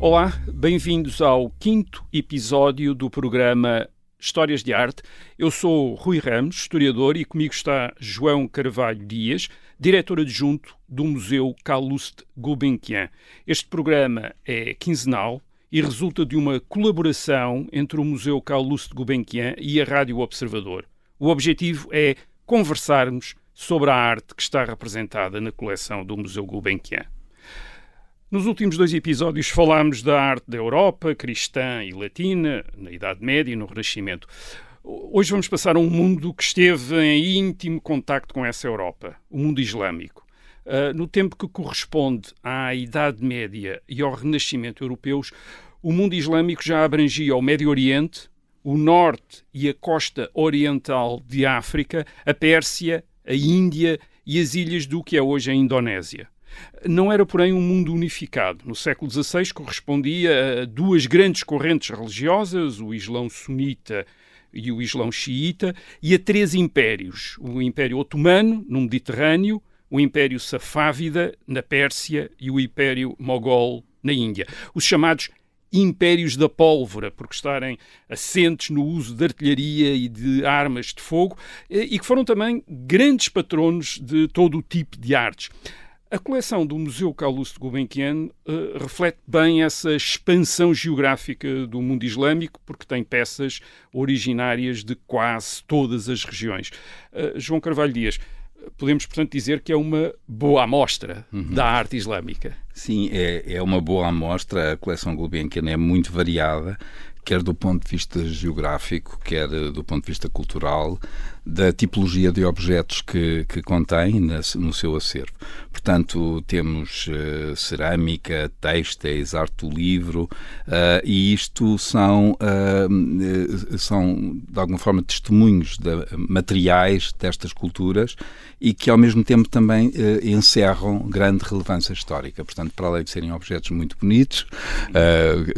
Olá, bem-vindos ao quinto episódio do programa Histórias de Arte. Eu sou Rui Ramos, historiador, e comigo está João Carvalho Dias, diretor adjunto do Museu Calouste Gulbenkian. Este programa é quinzenal e resulta de uma colaboração entre o Museu Calouste Gulbenkian e a Rádio Observador. O objetivo é conversarmos sobre a arte que está representada na coleção do Museu Gulbenkian. Nos últimos dois episódios falámos da arte da Europa, cristã e latina, na Idade Média e no Renascimento. Hoje vamos passar a um mundo que esteve em íntimo contacto com essa Europa, o mundo islâmico. Uh, no tempo que corresponde à Idade Média e ao Renascimento europeus, o mundo islâmico já abrangia o Médio Oriente, o norte e a costa oriental de África, a Pérsia, a Índia e as ilhas do que é hoje a Indonésia. Não era, porém, um mundo unificado. No século XVI correspondia a duas grandes correntes religiosas, o Islão sunita e o Islão xiita, e a três impérios: o Império Otomano, no Mediterrâneo, o Império Safávida, na Pérsia, e o Império Mogol, na Índia. Os chamados impérios da pólvora, por estarem assentes no uso de artilharia e de armas de fogo, e que foram também grandes patronos de todo o tipo de artes. A coleção do Museu Calouste Gulbenkian uh, reflete bem essa expansão geográfica do mundo islâmico, porque tem peças originárias de quase todas as regiões. Uh, João Carvalho Dias, podemos, portanto, dizer que é uma boa amostra uhum. da arte islâmica. Sim, é, é uma boa amostra. A coleção Gulbenkian é muito variada quer do ponto de vista geográfico, quer do ponto de vista cultural, da tipologia de objetos que, que contém no seu acervo. Portanto, temos uh, cerâmica, têxteis, arte do livro, uh, e isto são, uh, são, de alguma forma, testemunhos de, materiais destas culturas e que, ao mesmo tempo, também encerram grande relevância histórica. Portanto, para além de serem objetos muito bonitos,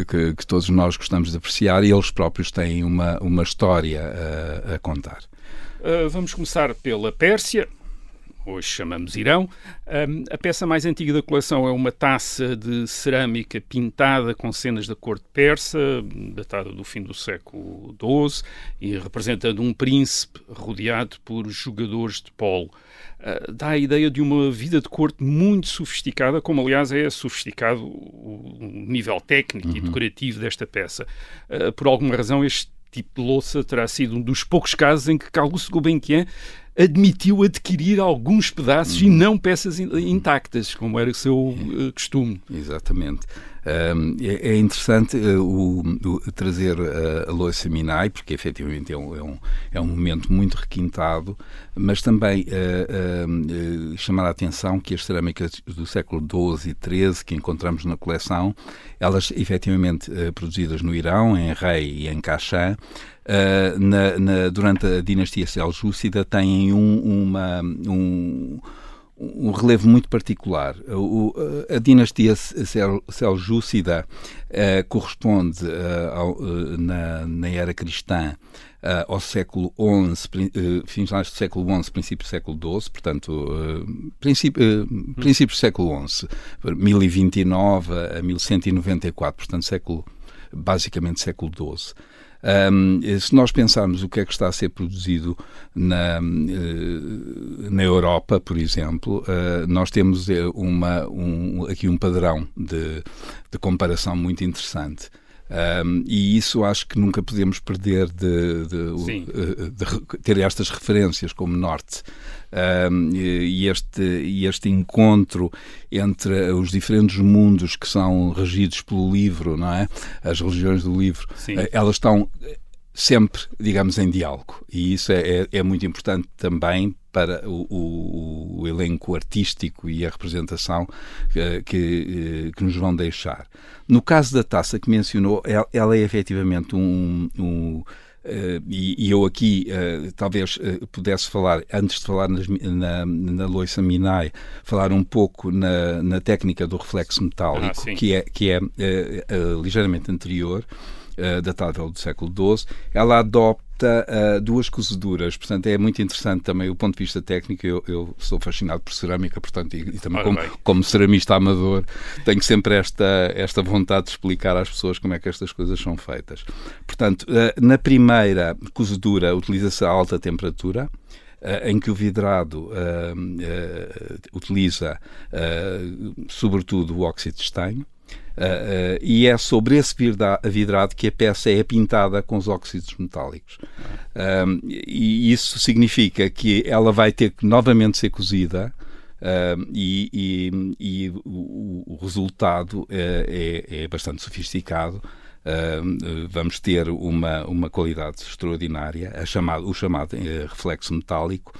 que, que, todos nós gostamos de apreciar, eles próprios têm uma, uma história a contar. Uh, vamos começar pela Pérsia, hoje chamamos Irão. Um, a peça mais antiga da coleção é uma taça de cerâmica pintada com cenas da corte persa, datada do fim do século XII, e representando um príncipe rodeado por jogadores de polo. Uh, dá a ideia de uma vida de corte muito sofisticada, como aliás é sofisticado o nível técnico uhum. e decorativo desta peça. Uh, por alguma razão, este tipo de louça terá sido um dos poucos casos em que Carlos Gulbenkian admitiu adquirir alguns pedaços uhum. e não peças intactas, como era o seu uh, costume. Exatamente. Um, é, é, interessante uh, o, o, trazer uh, a Lois Minai, porque efetivamente é um, é, um, é um momento muito requintado, mas também uh, chamar a atenção que as cerâmicas do século XII e XIII que encontramos na coleção, elas efetivamente produzidas no Irão, em Rei e em Kashan, na, na, durante a dinastia seljúcida, têm um, uma, um um relevo muito particular. O, a dinastia seljúcida uh, corresponde uh, ao, uh, na, na, era cristã ao século XI, finais do século XI, princípio do século XII, portanto, princípio, princípio do século XI, 1029 a 1194, portanto, século, basicamente século XII. Um, se nós pensarmos o que é que está a ser produzido na, eh, na Europa, por exemplo, uh, nós temos eh, uma, um, aqui um padrão de, de comparação muito interessante. Um, e isso acho que nunca podemos perder de, de, de, de ter estas referências como norte. Um, e, este, e este encontro entre os diferentes mundos que são regidos pelo livro, não é? As religiões do livro, Sim. Eh, elas estão sempre, digamos, em diálogo. E isso é, é, é muito importante também para o, o, o, elenco artístico e a representação uh, que, uh, que nos vão deixar. No caso da taça que mencionou, ela, ela é efetivamente um. um Uh, e, e, eu aqui talvez pudesse falar, antes de falar nas, na, na Loiça Minai, falar um pouco na, na técnica do reflexo metálico, ah, que é, que é ligeiramente anterior, datável do século XII. Ela adopta capta uh, duas cozeduras. Portanto, é muito interessante também o ponto de vista técnico. Eu, eu sou fascinado por cerâmica, portanto, e, e também como, como, ceramista amador, tenho sempre esta, esta vontade de explicar às pessoas como é que estas coisas são feitas. Portanto, uh, na primeira cozedura utiliza-se a alta temperatura. Uh, em que o vidrado uh, uh, utiliza sobretudo o óxido de estanho. E é sobre esse vidrado que a peça é pintada com os óxidos metálicos. e isso significa que ela vai ter que novamente ser cozida Uh, e, e, e o, o, resultado é, é, é, bastante sofisticado uh, vamos ter uma, uma qualidade extraordinária, a chamado, o chamado uh, reflexo metálico,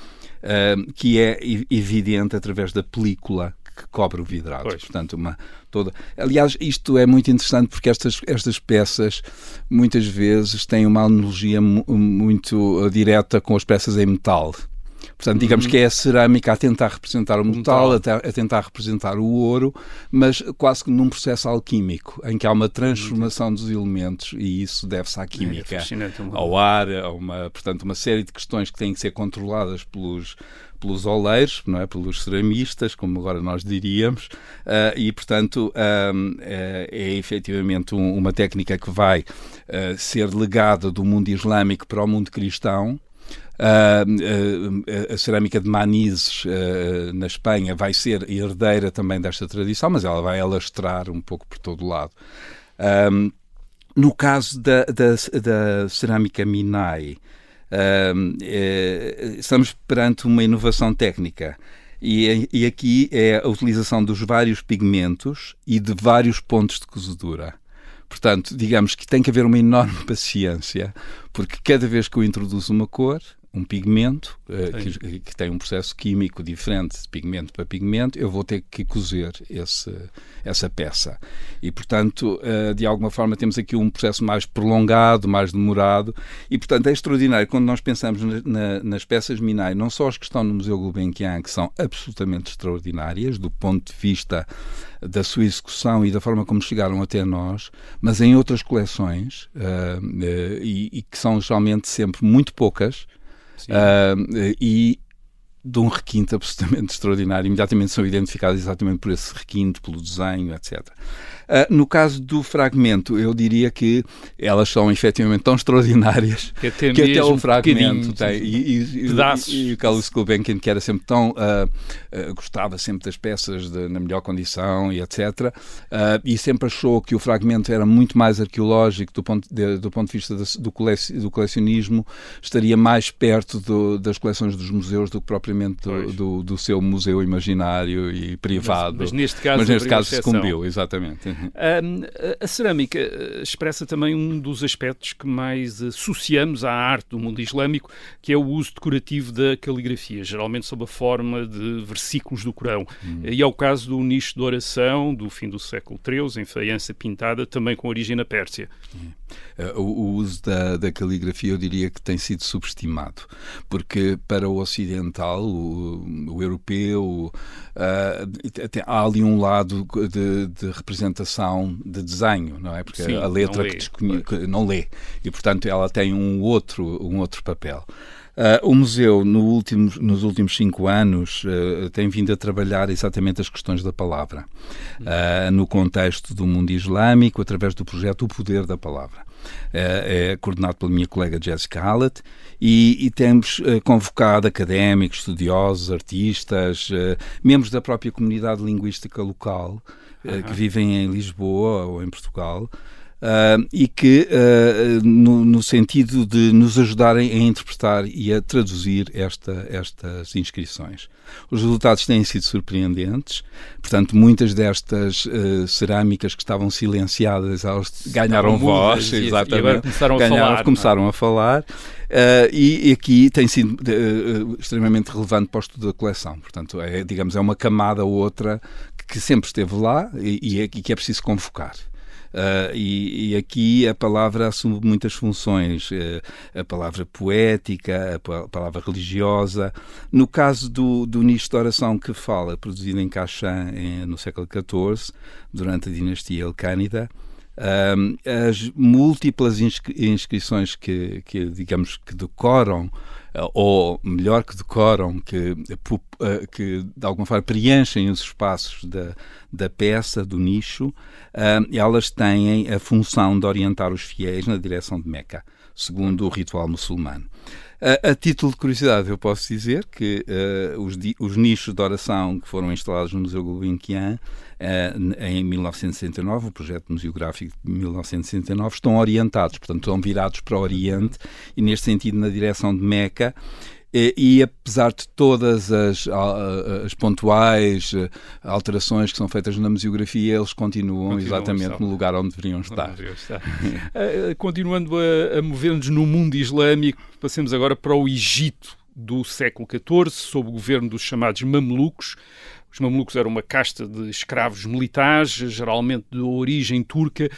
uh, que é evidente através da película que cobre o vidrado. Pois. Portanto, uma toda. Aliás, isto é muito interessante porque estas, estas peças muitas vezes têm uma analogia muito direta com as peças em metal. Portanto, digamos uhum. que é a cerâmica a tentar representar o metal, metal. A, a, tentar representar o ouro, mas quase que num processo alquímico, em que há uma transformação dos elementos e isso deve-se à química, é ao ar, a uma, portanto, uma série de questões que têm que ser controladas pelos pelos oleiros, não é? pelos ceramistas, como agora nós diríamos, uh, e, portanto, uh, é, é efetivamente um, uma técnica que vai uh, ser legada do mundo islâmico para o mundo cristão, Uh, a cerâmica de Manises uh, na Espanha vai ser herdeira também desta tradição, mas ela vai alastrar um pouco por todo o lado. No caso da, da, da cerâmica Minai, uh, estamos perante uma inovação técnica. E, e, aqui é a utilização dos vários pigmentos e de vários pontos de cozedura. Portanto, digamos que tem que haver uma enorme paciência, porque cada vez que eu introduzo uma cor, um pigmento uh, que, que, tem um processo químico diferente de pigmento para pigmento, eu vou ter que cozer esse, essa peça. E, portanto, uh, de alguma forma temos aqui um processo mais prolongado, mais demorado, e, portanto, é extraordinário quando nós pensamos na, na, nas peças Minai, não só as que estão no Museu Gulbenkian, que são absolutamente extraordinárias do ponto de vista da sua execução e da forma como chegaram até nós, mas em outras coleções, uh, e, e que são geralmente sempre muito poucas, Uh, e de um requinte absolutamente extraordinário. Imediatamente são identificados exatamente por esse requinte, pelo desenho, etc. Uh, no caso do fragmento, eu diria que elas são efetivamente tão extraordinárias que até, que até o fragmento tem. E, e, e, e o Carlos Gulbenkian, que era sempre tão. Uh, uh, gostava sempre das peças de, na melhor condição e etc. e sempre achou que o fragmento era muito mais arqueológico do ponto de, do ponto de vista do, do colecionismo, estaria mais perto do, das coleções dos museus do que propriamente do, do, do, seu museu imaginário e privado. Mas, mas neste caso, mas neste caso se cumpriu, exatamente. Um, a cerâmica eh, expressa também um dos aspectos que mais associamos à arte do mundo islâmico, que é o uso decorativo da caligrafia, geralmente sob a forma de versículos do Corão. Hum. E é o caso do nicho de oração do fim do século XIII, em faiança pintada, também com origem na Pérsia. Hum. Uh, o, o, uso da, da, caligrafia eu diria que tem sido subestimado, porque para o ocidental, o, o europeu, uh, há ali um lado de, de, representação de desenho, não é? Porque Sim, a letra não que, que não lê e portanto ela tem um outro, um outro papel. Uh, o museu, no último, nos últimos cinco anos, uh, tem vindo a trabalhar exatamente as questões da palavra, uh, no contexto do mundo islâmico, através do projeto O Poder da Palavra. É, é coordenado pela minha colega Jessica Hallett e, e temos convocado académicos, estudiosos, artistas, membros da própria comunidade linguística local que vivem em Lisboa ou em Portugal Uh, e que, uh, no, no, sentido de nos ajudarem a interpretar e a traduzir esta, estas inscrições. Os resultados têm sido surpreendentes, portanto, muitas destas uh, cerâmicas que estavam silenciadas, elas ganharam voz, mudas, exatamente, e agora começaram a ganharam, falar. Começaram a falar. E, e, aqui tem sido extremamente relevante para o estudo da coleção. Portanto, é, digamos, é uma camada ou outra que sempre esteve lá e, e, é, e que é preciso convocar. Uh, e, e, aqui a palavra assume muitas funções, uh, a palavra poética, a, palavra religiosa. No caso do, do nicho de oração que fala, produzido em Kashan no século XIV, durante a dinastia Elcânida, Um, as múltiplas inscrições que, que, digamos, que decoram ou melhor que decoram, que, que de alguma forma preenchem os espaços da, da peça, do nicho, elas têm a função de orientar os fiéis na direção de Meca, segundo o ritual muçulmano. A, a, título de curiosidade, eu posso dizer que uh, os, os, nichos de oração que foram instalados no Museu Gulbenkian uh, em 1969, o projeto museográfico de 1969, estão orientados, portanto, estão virados para o Oriente e, neste sentido, na direção de Meca. E, e, apesar de todas as, as, pontuais eh, alterações que são feitas na museografia, eles continuam, continuam exatamente no lugar onde deveriam estar. estar. uh, continuando a, a mover-nos no mundo islâmico, passemos agora para o Egito do século XIV, sob o governo dos chamados Mamelucos. Os mamelucos eram uma casta de escravos militares, geralmente de origem turca,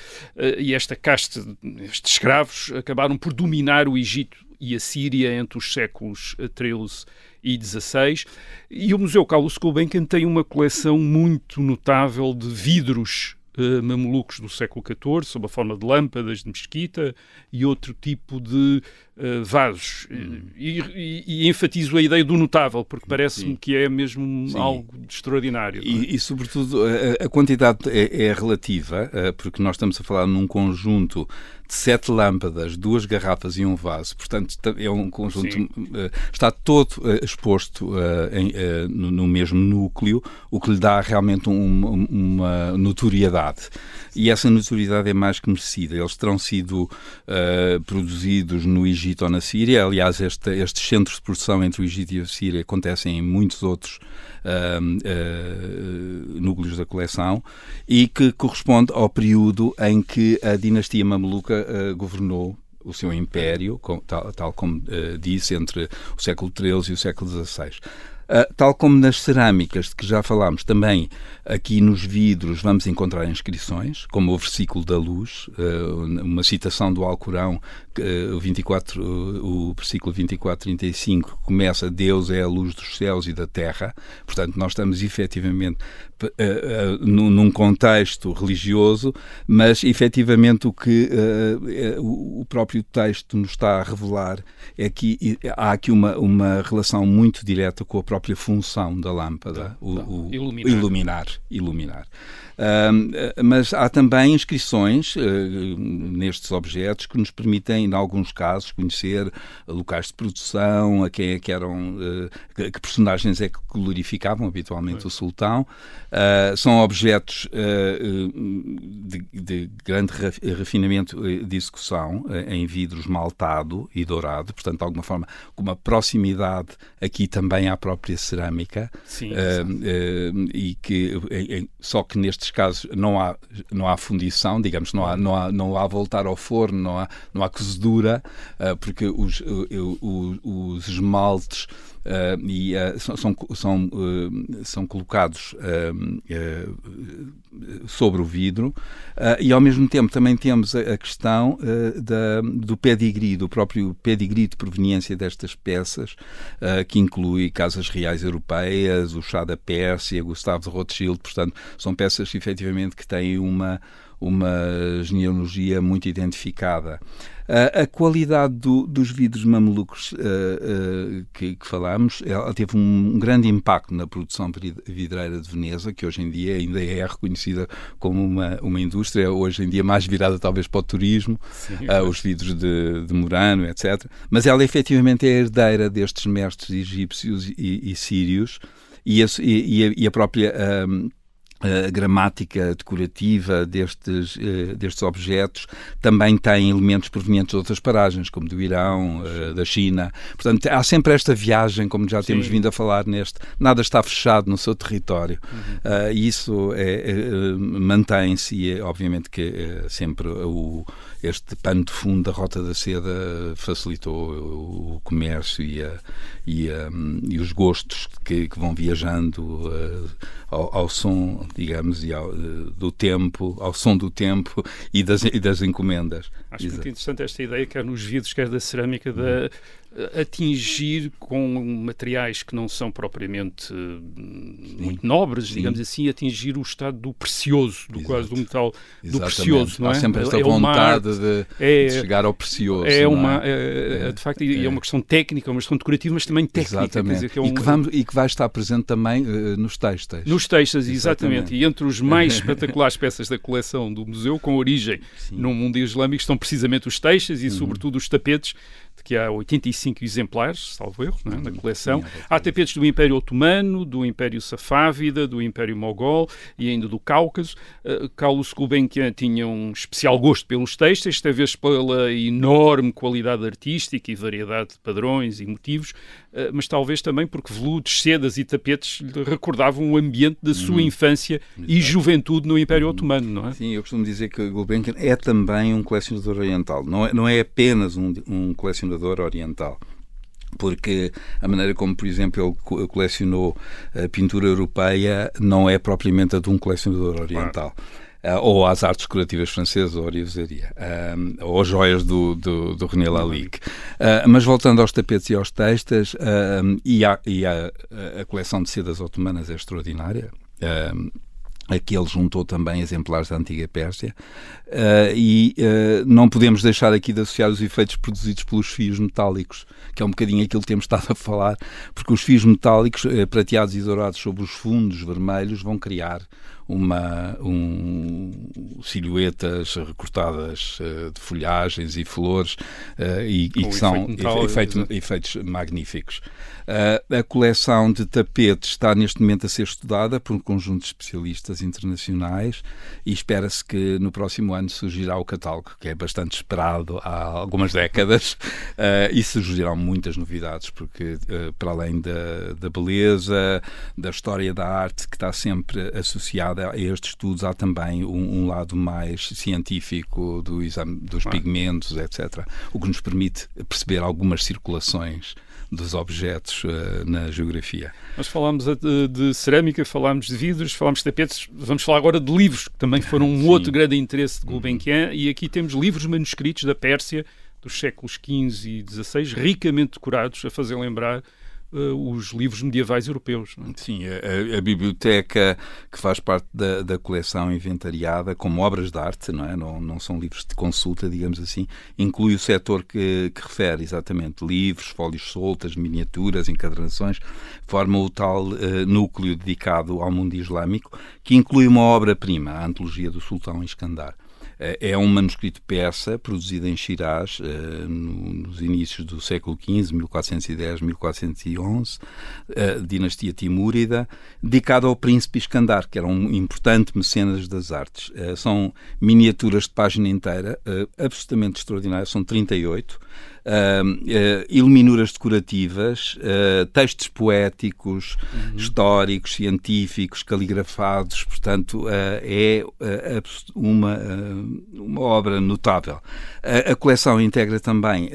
e esta casta, estes escravos, acabaram por dominar o Egito e a Síria entre os séculos XIII e XVI. E o Museu Carlos Gulbenkian tem uma coleção muito notável de vidros uh, mamelucos do século XIV, sob a forma de lâmpadas de mesquita e outro tipo de uh, vasos. Hum. E, e, e, enfatizo a ideia do notável, porque parece-me que é mesmo Sim. algo extraordinário. E, é? e, sobretudo, a, a quantidade é, é relativa, uh, porque nós estamos a falar num conjunto sete lâmpadas, duas garrafas e um vaso. Portanto, é um conjunto. Uh, está todo uh, exposto uh, em, no, no, mesmo núcleo, o que lhe dá realmente um, uma notoriedade. E essa notoriedade é mais que merecida. Eles terão sido produzidos no Egito ou na Síria. Aliás, este, estes centros de produção entre o Egito e a Síria acontecem em muitos outros uh, uh, núcleos da coleção e que corresponde ao período em que a dinastia mameluca uh, governou o seu império, tal, tal como disse, entre o século XIII e o século XVI. Uh, tal como nas cerâmicas de que já falámos, também aqui nos vidros vamos encontrar inscrições, como o versículo da luz, uh, uma citação do Alcorão, uh, o, 24, o versículo 24, 35, começa Deus é a luz dos céus e da terra. Portanto, nós estamos efetivamente num contexto religioso, mas efetivamente o que o próprio texto nos está a revelar é que há aqui uma, uma relação muito direta com a própria função da lâmpada, tá, o, tá. o iluminar. iluminar. iluminar. Uh, mas há também inscrições uh, nestes objetos que nos permitem, em alguns casos, conhecer locais de produção, a quem é que eram, uh, que personagens é que glorificavam habitualmente o sultão. Ah, são objetos de, de, grande refinamento de execução em vidro esmaltado e dourado, portanto, de alguma forma, com uma proximidade aqui também à própria cerâmica. Sim, e que, só que nestes casos não há, não há fundição, digamos, não há, não há, não há voltar ao forno, não há, não há cozedura, uh, porque os, uh, os, os esmaltes Uh, e uh, são, são, uh, são colocados sobre o vidro. E ao mesmo tempo também temos a, a questão da, do pedigree, do próprio pedigree de proveniência destas peças, que inclui casas reais europeias, o chá da Pérsia, Gustavo de Rothschild, portanto são peças efetivamente que têm uma uma genealogia muito identificada. Uh, a qualidade do, dos vidros mamelucos uh, uh, que, que falámos, ela teve um, um, grande impacto na produção vidreira de Veneza, que hoje em dia ainda é reconhecida como uma, uma indústria, hoje em dia mais virada talvez para o turismo, Sim, os vidros de, de Murano, etc. Mas ela efetivamente é herdeira destes mestres egípcios e, e sírios e, esse, e, e, a, própria a gramática decorativa destes, uh, destes objetos também tem elementos provenientes de outras paragens, como do Irão, uh, da China. Portanto, há sempre esta viagem, como já Sim. temos vindo a falar neste, nada está fechado no seu território. Uhum. Uh, isso é, é, mantém-se e, é, obviamente, que sempre o, este pano de fundo da Rota da Seda facilitou o, o comércio e, a, e, a, e, os gostos que, que vão viajando ao, ao som digamos, e ao, do tempo, ao som do tempo e das, e das encomendas. Acho Exato. muito interessante esta ideia, quer nos vidros, quer da cerâmica, da, atingir com materiais que não são propriamente Sim. muito nobres, Sim. digamos assim, atingir o estado do precioso, do quase do metal do precioso, não é? Há sempre esta é vontade de, é, de, chegar ao precioso. É uma, é? é, de facto, é, uma questão técnica, uma questão decorativa, mas também técnica. Exatamente. Dizer, que um, e, que vamos, e que vai estar presente também uh, nos textos. Nos textos, exatamente. exatamente. E entre os mais espetaculares peças da coleção do museu, com origem Sim. no mundo islâmico, estão precisamente os textos e, uhum. sobretudo, os tapetes que há 85 exemplares, salvo erro, é? na coleção. Há tapetes do Império Otomano, do Império Safávida, do Império Mogol e ainda do Cáucaso. Uh, Carlos Gulbenkian tinha um especial gosto pelos textos, esta vez pela enorme qualidade artística e variedade de padrões e motivos, mas talvez também porque veludos, sedas e tapetes lhe recordavam o ambiente da sua uhum. infância Exato. e juventude no Império. Otomano, não é? Sim, eu costumo dizer que Gulbenkian é também um colecionador oriental, não é, não é apenas um, um colecionador oriental porque a maneira como, por exemplo, ele colecionou a pintura europeia não é propriamente a de um colecionador oriental. Uh, ou às artes decorativas francesas, ou orivesaria, uh, ou as joias do, do, do René Lalique. Uh, mas voltando aos tapetes e aos textas, e, a, e a, a, coleção de sedas otomanas é extraordinária. Aqui ele juntou também exemplares da antiga Pérsia uh, e uh, não podemos deixar aqui de associar os efeitos produzidos pelos fios metálicos, que é um bocadinho aquilo que temos estado a falar, porque os fios metálicos uh, prateados e dourados sobre os fundos vermelhos vão criar uma um, silhuetas recortadas de folhagens e flores e, e que são efeito, efeitos magníficos. Uh, a coleção de tapetes está neste momento a ser estudada por um conjunto de especialistas internacionais e espera-se que no próximo ano surgirá o catálogo, que é bastante esperado há algumas décadas, uh, e surgirão muitas novidades, porque uh, para além da, da beleza, da história da arte que está sempre associada a estes estudos, há também um, um lado mais científico do exame dos pigmentos, etc., o que nos permite perceber algumas circulações dos objetos uh, na geografia. Nós falámos de, de, cerâmica, falámos de vidros, falámos de tapetes, vamos falar agora de livros, que também foram um Sim. outro grande interesse de Gulbenkian, uhum. e aqui temos livros manuscritos da Pérsia dos séculos XV e XVI, ricamente decorados, a fazer lembrar os livros medievais europeus. É? Sim, a, a, biblioteca que faz parte da, da, coleção inventariada como obras de arte, não é? Não, não são livros de consulta, digamos assim, inclui o setor que, que refere exatamente livros, fólios soltas, miniaturas, encadernações, forma o tal uh, núcleo dedicado ao mundo islâmico, que inclui uma obra-prima, a Antologia do Sultão Iskandar. Eh, é um manuscrito persa produzido em Shiraz uh, nos inícios do século XV, 1410-1411, uh, dinastia Timúrida, dedicado ao príncipe Iskandar, que era um importante mecenas das artes. Uh, são miniaturas de página inteira, absolutamente extraordinárias, são 38 uh, iluminuras decorativas, uh, textos poéticos, uhum. históricos, científicos, caligrafados, portanto, é uma, uma obra notável. a coleção integra também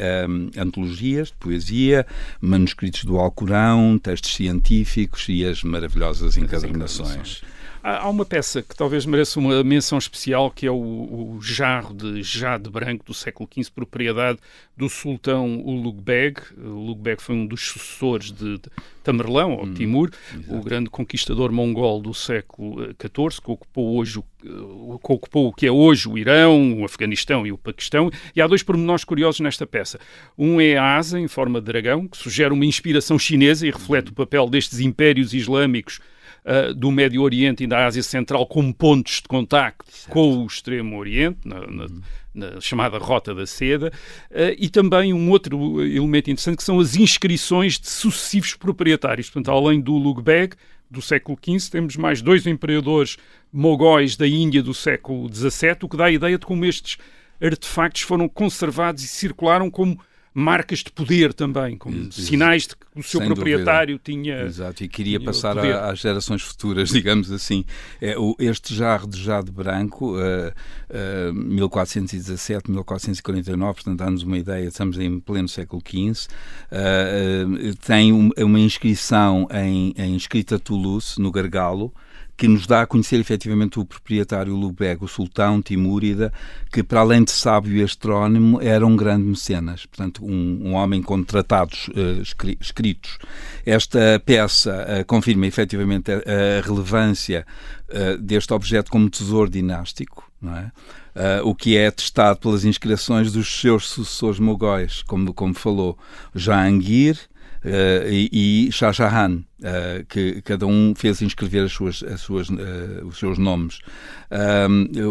antologias de poesia, manuscritos do Alcorão, textos científicos e as maravilhosas encadernações. Há uma peça que talvez mereça uma menção especial, que é o, o jarro de jade branco do século XV, propriedade do sultão Ulugh-Beg. Ulugh-Beg foi um dos sucessores de, de Tamerlão, ou hum, Timur, exato. o grande conquistador mongol do século XIV, que ocupou hoje o, que ocupou o que é hoje o Irão, o Afeganistão e o Paquistão. E há dois pormenores curiosos nesta peça. Um é a asa em forma de dragão, que sugere uma inspiração chinesa e reflete o papel destes impérios islâmicos uh, do Médio Oriente e da Ásia Central como pontos de contacto certo. com o Extremo Oriente, na, na, na chamada Rota da Seda, uh, e também um outro elemento interessante que são as inscrições de sucessivos proprietários. Portanto, além do Lugbeg, do século XV, temos mais dois imperadores mogóis da Índia do século XVII, o que dá a ideia de como estes artefactos foram conservados e circularam como marcas de poder também, como Isso. sinais de que o seu proprietário dúvida. tinha. Exato, e queria passar a, às gerações futuras, digamos assim. É, o, este jarro de jade branco, uh, uh, 1417, 1449, portanto, dá-nos uma ideia, estamos em pleno século XV, uh, tem um, uma inscrição em, em escrita Toulouse, no Gargalo que nos dá a conhecer efetivamente o proprietário Lubeg, o sultão Timúrida, que para além de sábio e astrónomo era um grande mecenas, portanto um, um homem com tratados uh, escritos. Esta peça uh, confirma efetivamente a, a relevância uh, deste objeto como tesouro dinástico, não é? Uh, o que é atestado pelas inscrições dos seus sucessores mogóis, como, como falou Jahangir, Uh, e, e Shah Jahan, uh, que cada um fez inscrever as suas, as suas, uh, os seus nomes.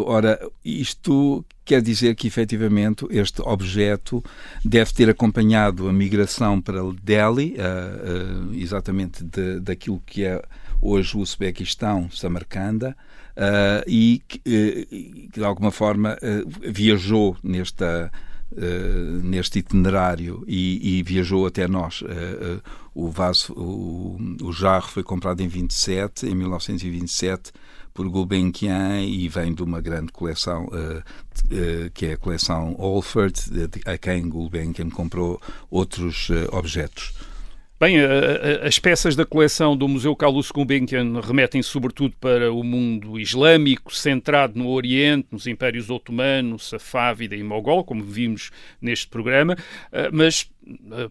ora, isto quer dizer que, efetivamente, este objeto deve ter acompanhado a migração para Delhi, exatamente de, daquilo que é hoje o Uzbequistão, Samarcanda, e que, de alguma forma, viajou nesta Uh, neste itinerário e, e, viajou até nós. Uh, o vaso, o, o, jarro foi comprado em 27, em 1927, por Gulbenkian e vem de uma grande coleção, que é a coleção Olfert, a quem Gulbenkian comprou outros objetos. Bem, as peças da coleção do Museu Carlos Gulbenkian remetem sobretudo para o mundo islâmico, centrado no Oriente, nos impérios otomano, safávida e mogol, como vimos neste programa, eh, mas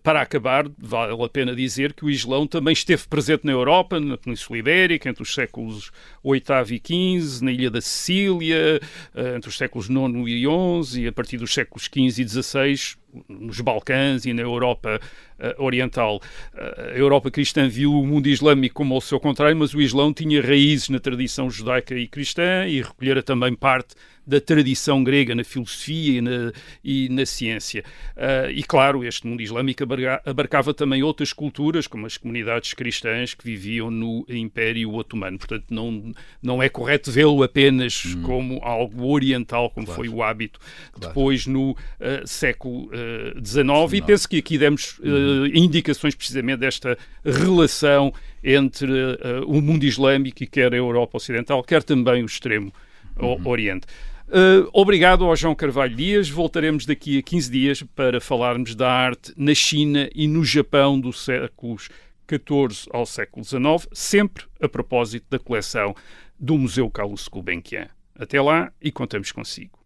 para acabar, vale a pena dizer que o Islão também esteve presente na Europa, na Península Ibérica, entre os séculos VIII e XV, na Ilha da Sicília, eh, entre os séculos IX e XI, e a partir dos séculos XV e XVI, nos Balcãs e na Europa uh, Oriental. A Europa cristã viu o mundo islâmico como ao seu contrário, mas o Islão tinha raízes na tradição judaica e cristã e recolhera também parte da tradição grega na filosofia e na, e na ciência. Uh, e claro, este mundo islâmico abarcava também outras culturas, como as comunidades cristãs que viviam no Império Otomano. Portanto, não, não é correto vê-lo apenas hum. como algo oriental, como claro. foi o hábito claro. depois no uh, século XIX. Uh, e penso que aqui demos uhum. indicações precisamente desta relação entre o mundo islâmico e quer a Europa Ocidental, quer também o extremo uhum. Oriente. Uh, obrigado ao João Carvalho Dias. Voltaremos daqui a 15 dias para falarmos da arte na China e no Japão dos séculos XIV ao século XIX, sempre a propósito da coleção do Museu Carlos Gulbenkian. Até lá e contamos consigo.